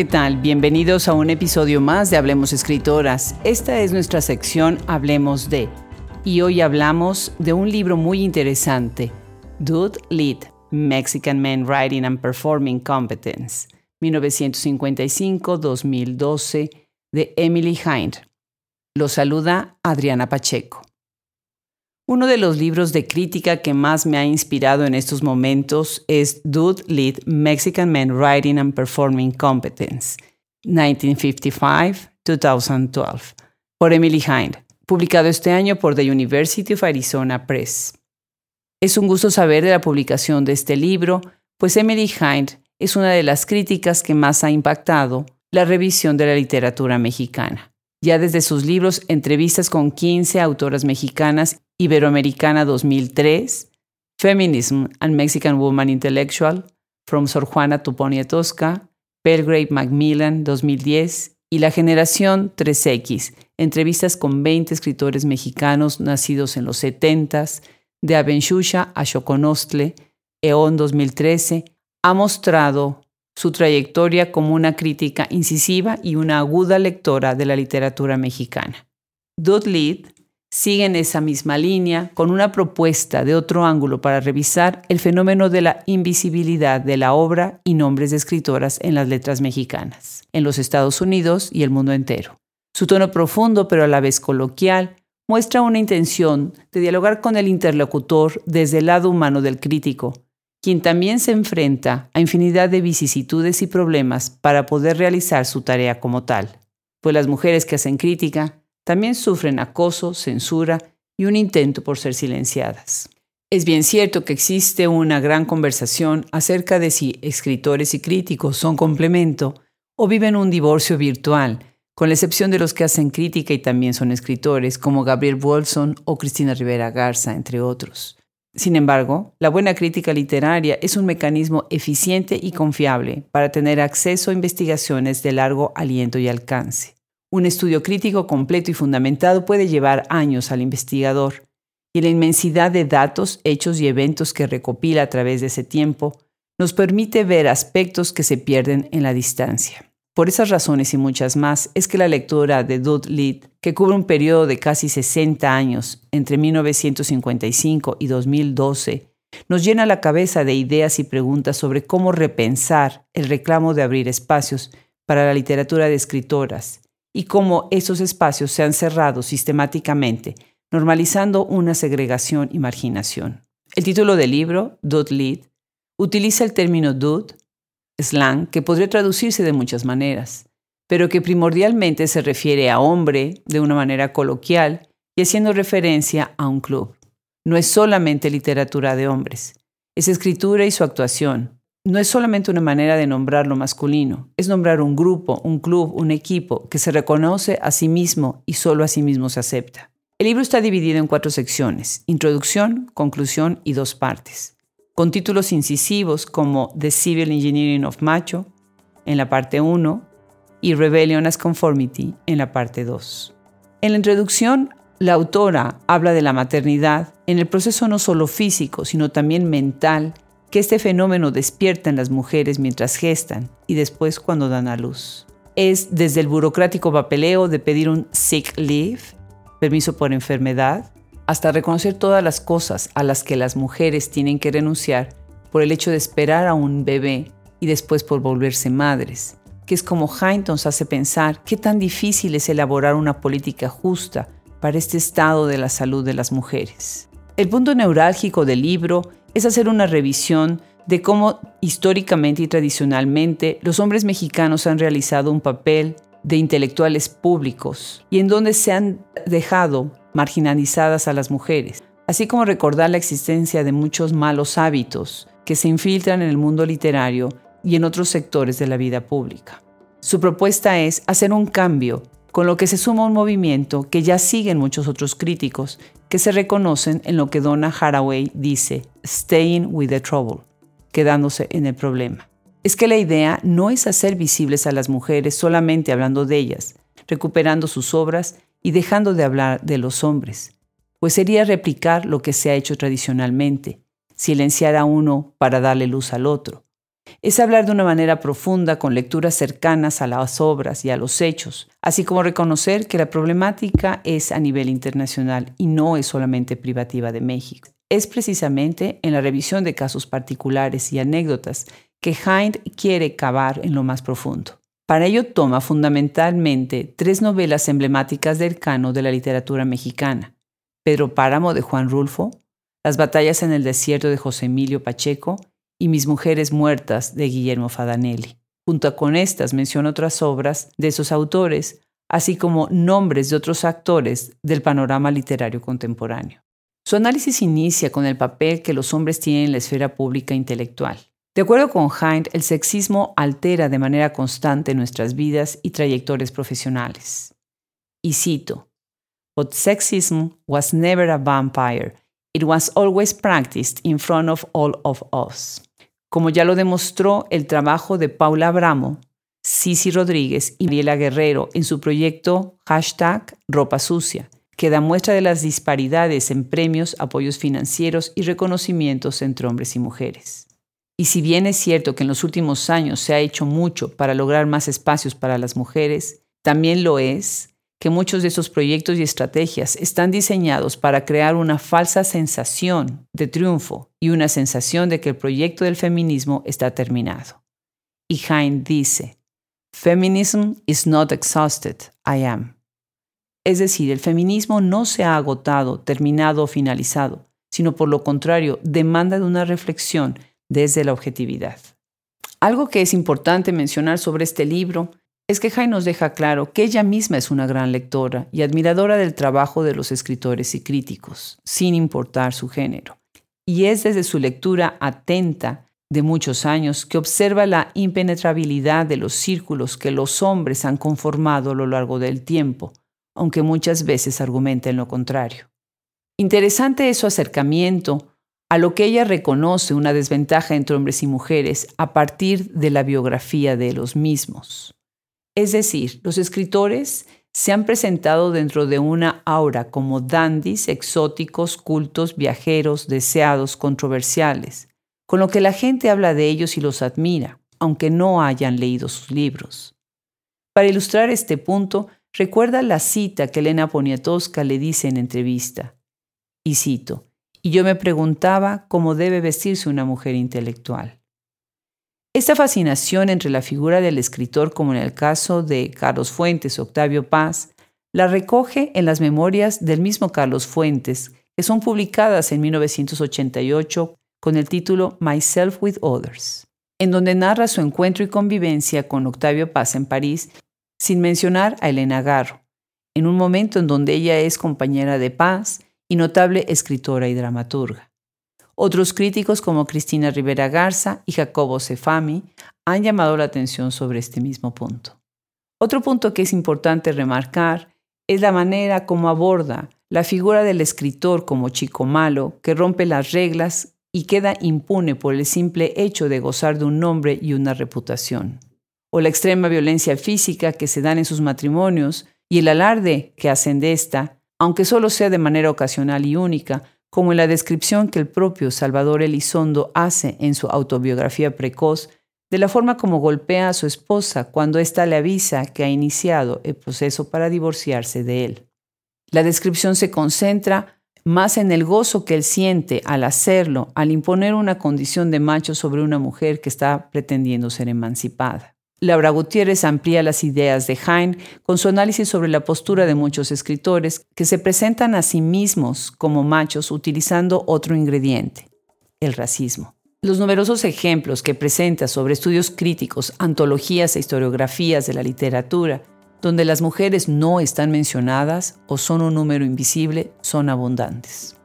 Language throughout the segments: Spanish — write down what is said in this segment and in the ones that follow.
¿Qué tal? Bienvenidos a un episodio más de Hablemos Escritoras. Esta es nuestra sección Hablemos de. Y hoy hablamos de un libro muy interesante, Dude Lead, Mexican Men Writing and Performing Competence, 1955-2012, de Emily Hind. Lo saluda Adriana Pacheco. Uno de los libros de crítica que más me ha inspirado en estos momentos es Dude Lead Mexican Men Writing and Performing Competence, 1955-2012, por Emily Hind, publicado este año por The University of Arizona Press. Es un gusto saber de la publicación de este libro, pues Emily Hind es una de las críticas que más ha impactado la revisión de la literatura mexicana ya desde sus libros Entrevistas con 15 autoras mexicanas, Iberoamericana 2003, Feminism and Mexican Woman Intellectual, From Sor Juana to Tosca, Belgrave Macmillan 2010 y La Generación 3X, entrevistas con 20 escritores mexicanos nacidos en los 70s, de Abenshusha a Xoconostle, EON 2013, ha mostrado su trayectoria como una crítica incisiva y una aguda lectora de la literatura mexicana. Dudley sigue en esa misma línea con una propuesta de otro ángulo para revisar el fenómeno de la invisibilidad de la obra y nombres de escritoras en las letras mexicanas, en los Estados Unidos y el mundo entero. Su tono profundo pero a la vez coloquial muestra una intención de dialogar con el interlocutor desde el lado humano del crítico, quien también se enfrenta a infinidad de vicisitudes y problemas para poder realizar su tarea como tal, pues las mujeres que hacen crítica también sufren acoso, censura y un intento por ser silenciadas. Es bien cierto que existe una gran conversación acerca de si escritores y críticos son complemento o viven un divorcio virtual, con la excepción de los que hacen crítica y también son escritores, como Gabriel Bolson o Cristina Rivera Garza, entre otros. Sin embargo, la buena crítica literaria es un mecanismo eficiente y confiable para tener acceso a investigaciones de largo aliento y alcance. Un estudio crítico completo y fundamentado puede llevar años al investigador, y la inmensidad de datos, hechos y eventos que recopila a través de ese tiempo nos permite ver aspectos que se pierden en la distancia. Por esas razones y muchas más es que la lectura de Dudley, que cubre un periodo de casi 60 años, entre 1955 y 2012, nos llena la cabeza de ideas y preguntas sobre cómo repensar el reclamo de abrir espacios para la literatura de escritoras y cómo esos espacios se han cerrado sistemáticamente, normalizando una segregación y marginación. El título del libro, Dudley, utiliza el término dude slang que podría traducirse de muchas maneras, pero que primordialmente se refiere a hombre de una manera coloquial y haciendo referencia a un club. No es solamente literatura de hombres, es escritura y su actuación. No es solamente una manera de nombrar lo masculino, es nombrar un grupo, un club, un equipo que se reconoce a sí mismo y solo a sí mismo se acepta. El libro está dividido en cuatro secciones, introducción, conclusión y dos partes con títulos incisivos como The Civil Engineering of Macho en la parte 1 y Rebellion as Conformity en la parte 2. En la introducción, la autora habla de la maternidad en el proceso no solo físico, sino también mental que este fenómeno despierta en las mujeres mientras gestan y después cuando dan a luz. Es desde el burocrático papeleo de pedir un sick leave, permiso por enfermedad, hasta reconocer todas las cosas a las que las mujeres tienen que renunciar por el hecho de esperar a un bebé y después por volverse madres, que es como nos hace pensar qué tan difícil es elaborar una política justa para este estado de la salud de las mujeres. El punto neurálgico del libro es hacer una revisión de cómo históricamente y tradicionalmente los hombres mexicanos han realizado un papel de intelectuales públicos y en donde se han dejado marginalizadas a las mujeres, así como recordar la existencia de muchos malos hábitos que se infiltran en el mundo literario y en otros sectores de la vida pública. Su propuesta es hacer un cambio, con lo que se suma un movimiento que ya siguen muchos otros críticos que se reconocen en lo que Donna Haraway dice, staying with the trouble, quedándose en el problema. Es que la idea no es hacer visibles a las mujeres solamente hablando de ellas, recuperando sus obras y dejando de hablar de los hombres, pues sería replicar lo que se ha hecho tradicionalmente, silenciar a uno para darle luz al otro. Es hablar de una manera profunda con lecturas cercanas a las obras y a los hechos, así como reconocer que la problemática es a nivel internacional y no es solamente privativa de México. Es precisamente en la revisión de casos particulares y anécdotas que Hind quiere cavar en lo más profundo. Para ello toma fundamentalmente tres novelas emblemáticas del cano de la literatura mexicana, Pedro Páramo de Juan Rulfo, Las batallas en el desierto de José Emilio Pacheco y Mis mujeres muertas de Guillermo Fadanelli. Junto con estas menciona otras obras de esos autores, así como nombres de otros actores del panorama literario contemporáneo. Su análisis inicia con el papel que los hombres tienen en la esfera pública intelectual. De acuerdo con Hind, el sexismo altera de manera constante nuestras vidas y trayectorias profesionales. Y cito, But sexism was never a vampire. It was always practiced in front of all of us. Como ya lo demostró el trabajo de Paula Abramo, Cici Rodríguez y Mariela Guerrero en su proyecto hashtag Ropa Sucia, que da muestra de las disparidades en premios, apoyos financieros y reconocimientos entre hombres y mujeres. Y si bien es cierto que en los últimos años se ha hecho mucho para lograr más espacios para las mujeres, también lo es que muchos de esos proyectos y estrategias están diseñados para crear una falsa sensación de triunfo y una sensación de que el proyecto del feminismo está terminado. Y Hein dice, Feminism is not exhausted, I am. Es decir, el feminismo no se ha agotado, terminado o finalizado, sino por lo contrario, demanda de una reflexión desde la objetividad. Algo que es importante mencionar sobre este libro es que Jai nos deja claro que ella misma es una gran lectora y admiradora del trabajo de los escritores y críticos, sin importar su género. Y es desde su lectura atenta de muchos años que observa la impenetrabilidad de los círculos que los hombres han conformado a lo largo del tiempo, aunque muchas veces argumenten lo contrario. Interesante es su acercamiento a lo que ella reconoce una desventaja entre hombres y mujeres a partir de la biografía de los mismos. Es decir, los escritores se han presentado dentro de una aura como dandis, exóticos, cultos, viajeros, deseados, controversiales, con lo que la gente habla de ellos y los admira, aunque no hayan leído sus libros. Para ilustrar este punto, recuerda la cita que Elena Poniatowska le dice en entrevista, y cito, y yo me preguntaba cómo debe vestirse una mujer intelectual. Esta fascinación entre la figura del escritor, como en el caso de Carlos Fuentes, Octavio Paz, la recoge en las memorias del mismo Carlos Fuentes, que son publicadas en 1988 con el título Myself with Others, en donde narra su encuentro y convivencia con Octavio Paz en París, sin mencionar a Elena Garro, en un momento en donde ella es compañera de Paz y notable escritora y dramaturga. Otros críticos como Cristina Rivera Garza y Jacobo Cefami han llamado la atención sobre este mismo punto. Otro punto que es importante remarcar es la manera como aborda la figura del escritor como chico malo que rompe las reglas y queda impune por el simple hecho de gozar de un nombre y una reputación, o la extrema violencia física que se dan en sus matrimonios y el alarde que hacen de esta, aunque solo sea de manera ocasional y única, como en la descripción que el propio Salvador Elizondo hace en su autobiografía precoz de la forma como golpea a su esposa cuando ésta le avisa que ha iniciado el proceso para divorciarse de él. La descripción se concentra más en el gozo que él siente al hacerlo, al imponer una condición de macho sobre una mujer que está pretendiendo ser emancipada. Laura Gutiérrez amplía las ideas de Hein con su análisis sobre la postura de muchos escritores que se presentan a sí mismos como machos utilizando otro ingrediente, el racismo. Los numerosos ejemplos que presenta sobre estudios críticos, antologías e historiografías de la literatura, donde las mujeres no están mencionadas o son un número invisible, son abundantes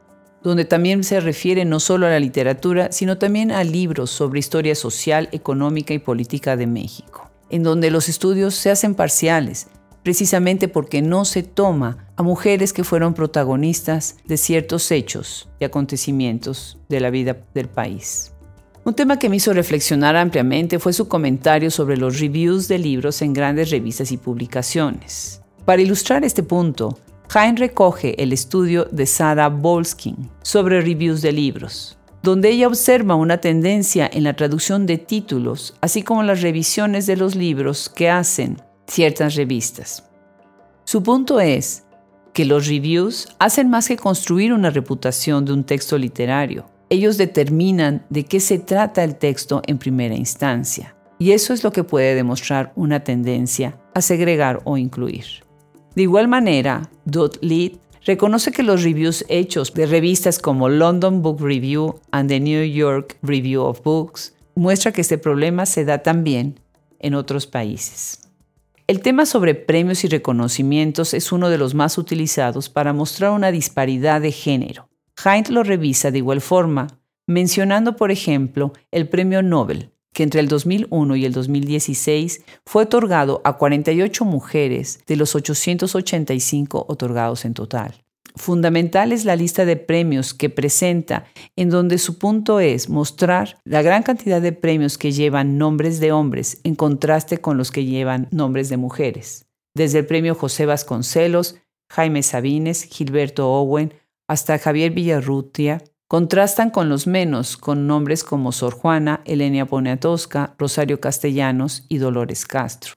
donde también se refiere no solo a la literatura, sino también a libros sobre historia social, económica y política de México, en donde los estudios se hacen parciales, precisamente porque no se toma a mujeres que fueron protagonistas de ciertos hechos y acontecimientos de la vida del país. Un tema que me hizo reflexionar ampliamente fue su comentario sobre los reviews de libros en grandes revistas y publicaciones. Para ilustrar este punto, Hein recoge el estudio de Sarah Bolskin sobre reviews de libros, donde ella observa una tendencia en la traducción de títulos, así como las revisiones de los libros que hacen ciertas revistas. Su punto es que los reviews hacen más que construir una reputación de un texto literario. Ellos determinan de qué se trata el texto en primera instancia. Y eso es lo que puede demostrar una tendencia a segregar o incluir. De igual manera, Dot Lead reconoce que los reviews hechos de revistas como London Book Review and the New York Review of Books muestra que este problema se da también en otros países. El tema sobre premios y reconocimientos es uno de los más utilizados para mostrar una disparidad de género. Hind lo revisa de igual forma, mencionando, por ejemplo, el premio Nobel, que entre el 2001 y el 2016 fue otorgado a 48 mujeres de los 885 otorgados en total. Fundamental es la lista de premios que presenta, en donde su punto es mostrar la gran cantidad de premios que llevan nombres de hombres en contraste con los que llevan nombres de mujeres. Desde el premio José Vasconcelos, Jaime Sabines, Gilberto Owen, hasta Javier Villarrutia, contrastan con los menos, con nombres como Sor Juana, Elenia Poniatowska, Rosario Castellanos y Dolores Castro.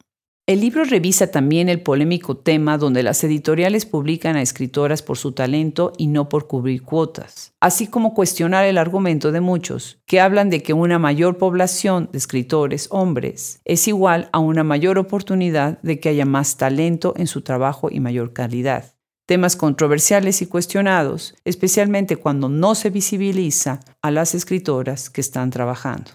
El libro revisa también el polémico tema donde las editoriales publican a escritoras por su talento y no por cubrir cuotas, así como cuestionar el argumento de muchos que hablan de que una mayor población de escritores hombres es igual a una mayor oportunidad de que haya más talento en su trabajo y mayor calidad. Temas controversiales y cuestionados, especialmente cuando no se visibiliza a las escritoras que están trabajando.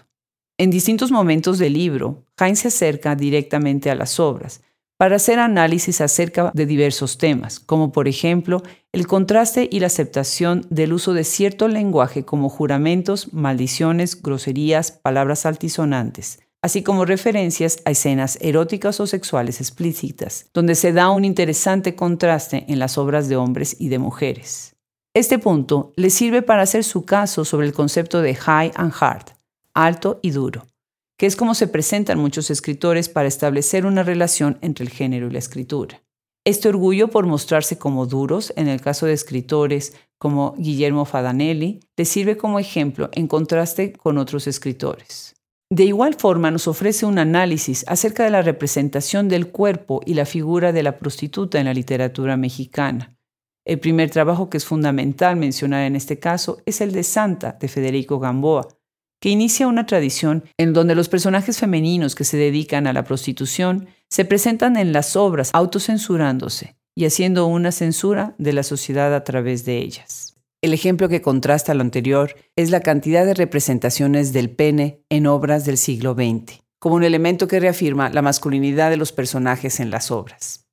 En distintos momentos del libro, Heinz se acerca directamente a las obras para hacer análisis acerca de diversos temas, como por ejemplo el contraste y la aceptación del uso de cierto lenguaje como juramentos, maldiciones, groserías, palabras altisonantes, así como referencias a escenas eróticas o sexuales explícitas, donde se da un interesante contraste en las obras de hombres y de mujeres. Este punto le sirve para hacer su caso sobre el concepto de high and hard, alto y duro, que es como se presentan muchos escritores para establecer una relación entre el género y la escritura. Este orgullo por mostrarse como duros, en el caso de escritores como Guillermo Fadanelli, le sirve como ejemplo en contraste con otros escritores. De igual forma nos ofrece un análisis acerca de la representación del cuerpo y la figura de la prostituta en la literatura mexicana. El primer trabajo que es fundamental mencionar en este caso es el de Santa de Federico Gamboa, que inicia una tradición en donde los personajes femeninos que se dedican a la prostitución se presentan en las obras autocensurándose y haciendo una censura de la sociedad a través de ellas. El ejemplo que contrasta lo anterior es la cantidad de representaciones del pene en obras del siglo XX, como un elemento que reafirma la masculinidad de los personajes en las obras.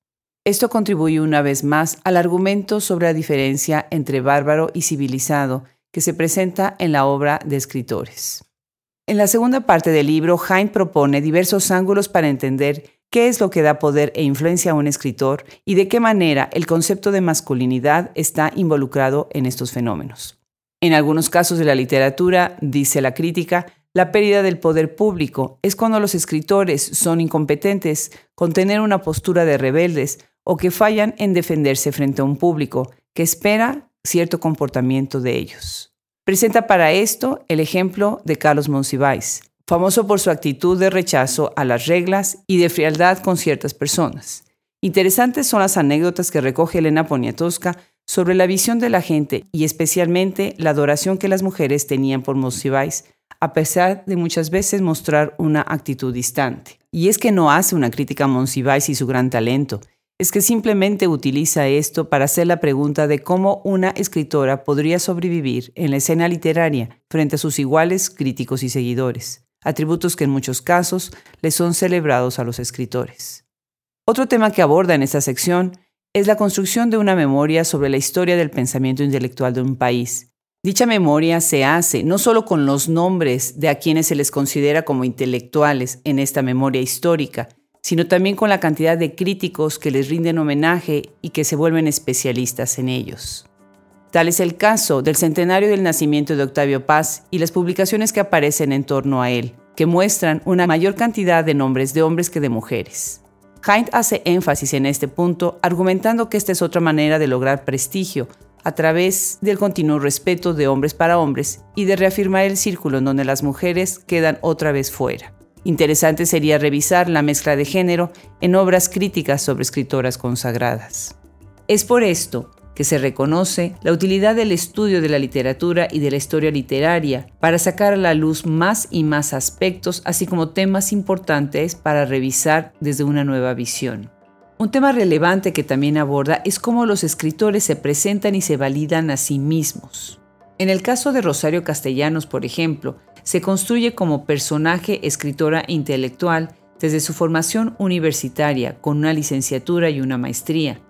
Esto contribuye una vez más al argumento sobre la diferencia entre bárbaro y civilizado que se presenta en la obra de escritores. En la segunda parte del libro, Hind propone diversos ángulos para entender qué es lo que da poder e influencia a un escritor y de qué manera el concepto de masculinidad está involucrado en estos fenómenos. En algunos casos de la literatura, dice la crítica, la pérdida del poder público es cuando los escritores son incompetentes con tener una postura de rebeldes o que fallan en defenderse frente a un público que espera cierto comportamiento de ellos. Presenta para esto el ejemplo de Carlos Monsiváis, famoso por su actitud de rechazo a las reglas y de frialdad con ciertas personas. Interesantes son las anécdotas que recoge Elena Poniatowska sobre la visión de la gente y especialmente la adoración que las mujeres tenían por Monsiváis, a pesar de muchas veces mostrar una actitud distante. Y es que no hace una crítica a Monsiváis y su gran talento, es que simplemente utiliza esto para hacer la pregunta de cómo una escritora podría sobrevivir en la escena literaria frente a sus iguales críticos y seguidores, atributos que en muchos casos le son celebrados a los escritores. Otro tema que aborda en esta sección es la construcción de una memoria sobre la historia del pensamiento intelectual de un país. Dicha memoria se hace no solo con los nombres de a quienes se les considera como intelectuales en esta memoria histórica, sino también con la cantidad de críticos que les rinden homenaje y que se vuelven especialistas en ellos. Tal es el caso del centenario del nacimiento de Octavio Paz y las publicaciones que aparecen en torno a él, que muestran una mayor cantidad de nombres de hombres que de mujeres. Hind hace énfasis en este punto, argumentando que esta es otra manera de lograr prestigio, a través del continuo respeto de hombres para hombres y de reafirmar el círculo en donde las mujeres quedan otra vez fuera. Interesante sería revisar la mezcla de género en obras críticas sobre escritoras consagradas. Es por esto que se reconoce la utilidad del estudio de la literatura y de la historia literaria para sacar a la luz más y más aspectos, así como temas importantes para revisar desde una nueva visión. Un tema relevante que también aborda es cómo los escritores se presentan y se validan a sí mismos. En el caso de Rosario Castellanos, por ejemplo, se construye como personaje, escritora intelectual desde su formación universitaria con una licenciatura y una maestría,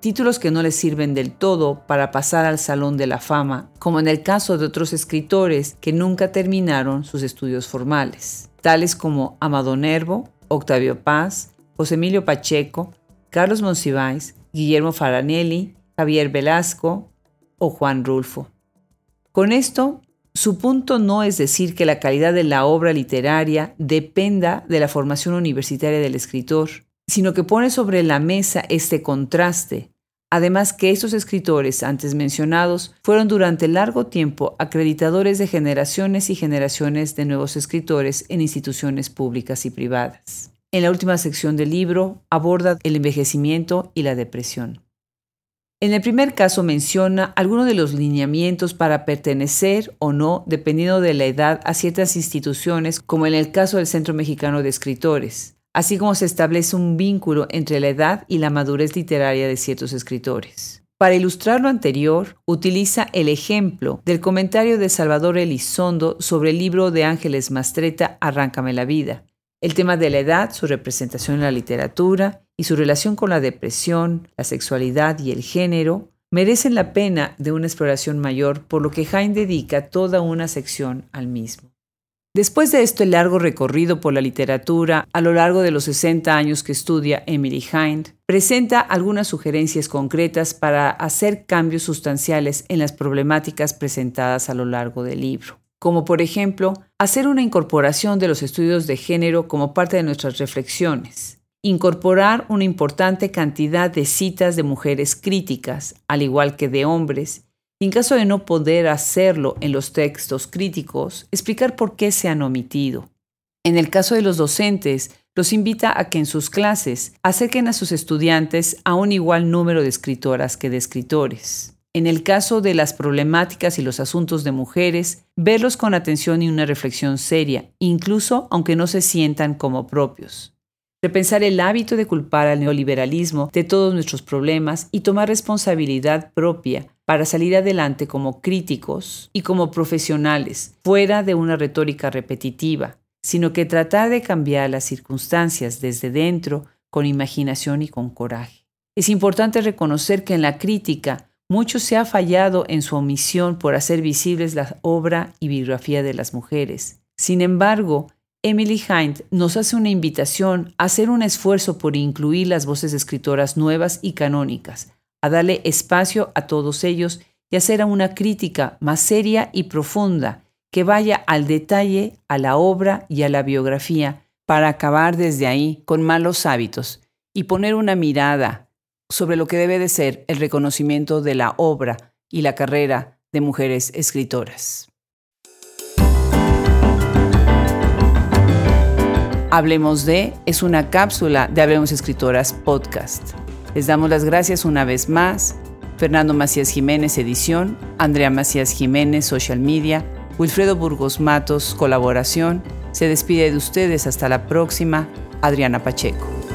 títulos que no les sirven del todo para pasar al Salón de la Fama, como en el caso de otros escritores que nunca terminaron sus estudios formales, tales como Amado Nervo, Octavio Paz, José Emilio Pacheco, Carlos Monsiváis, Guillermo Faranelli, Javier Velasco o Juan Rulfo. Con esto, su punto no es decir que la calidad de la obra literaria dependa de la formación universitaria del escritor, sino que pone sobre la mesa este contraste. Además que estos escritores antes mencionados fueron durante largo tiempo acreditadores de generaciones y generaciones de nuevos escritores en instituciones públicas y privadas. En la última sección del libro aborda el envejecimiento y la depresión. En el primer caso menciona algunos de los lineamientos para pertenecer o no, dependiendo de la edad, a ciertas instituciones, como en el caso del Centro Mexicano de Escritores, así como se establece un vínculo entre la edad y la madurez literaria de ciertos escritores. Para ilustrar lo anterior, utiliza el ejemplo del comentario de Salvador Elizondo sobre el libro de Ángeles Mastreta Arráncame la vida. El tema de la edad, su representación en la literatura y su relación con la depresión, la sexualidad y el género merecen la pena de una exploración mayor, por lo que Hain dedica toda una sección al mismo. Después de este largo recorrido por la literatura a lo largo de los 60 años que estudia Emily Hind, presenta algunas sugerencias concretas para hacer cambios sustanciales en las problemáticas presentadas a lo largo del libro, como por ejemplo hacer una incorporación de los estudios de género como parte de nuestras reflexiones, incorporar una importante cantidad de citas de mujeres críticas, al igual que de hombres, en caso de no poder hacerlo en los textos críticos, explicar por qué se han omitido. En el caso de los docentes, los invita a que en sus clases acerquen a sus estudiantes a un igual número de escritoras que de escritores. En el caso de las problemáticas y los asuntos de mujeres, verlos con atención y una reflexión seria, incluso aunque no se sientan como propios. Repensar el hábito de culpar al neoliberalismo de todos nuestros problemas y tomar responsabilidad propia para salir adelante como críticos y como profesionales, fuera de una retórica repetitiva, sino que tratar de cambiar las circunstancias desde dentro con imaginación y con coraje. Es importante reconocer que en la crítica mucho se ha fallado en su omisión por hacer visibles la obra y biografía de las mujeres. Sin embargo, Emily Hind nos hace una invitación a hacer un esfuerzo por incluir las voces escritoras nuevas y canónicas, a darle espacio a todos ellos y hacer una crítica más seria y profunda que vaya al detalle, a la obra y a la biografía, para acabar desde ahí con malos hábitos y poner una mirada sobre lo que debe de ser el reconocimiento de la obra y la carrera de mujeres escritoras. Hablemos de es una cápsula de Hablemos Escritoras Podcast. Les damos las gracias una vez más. Fernando Macías Jiménez, edición. Andrea Macías Jiménez, social media. Wilfredo Burgos Matos, colaboración. Se despide de ustedes hasta la próxima. Adriana Pacheco.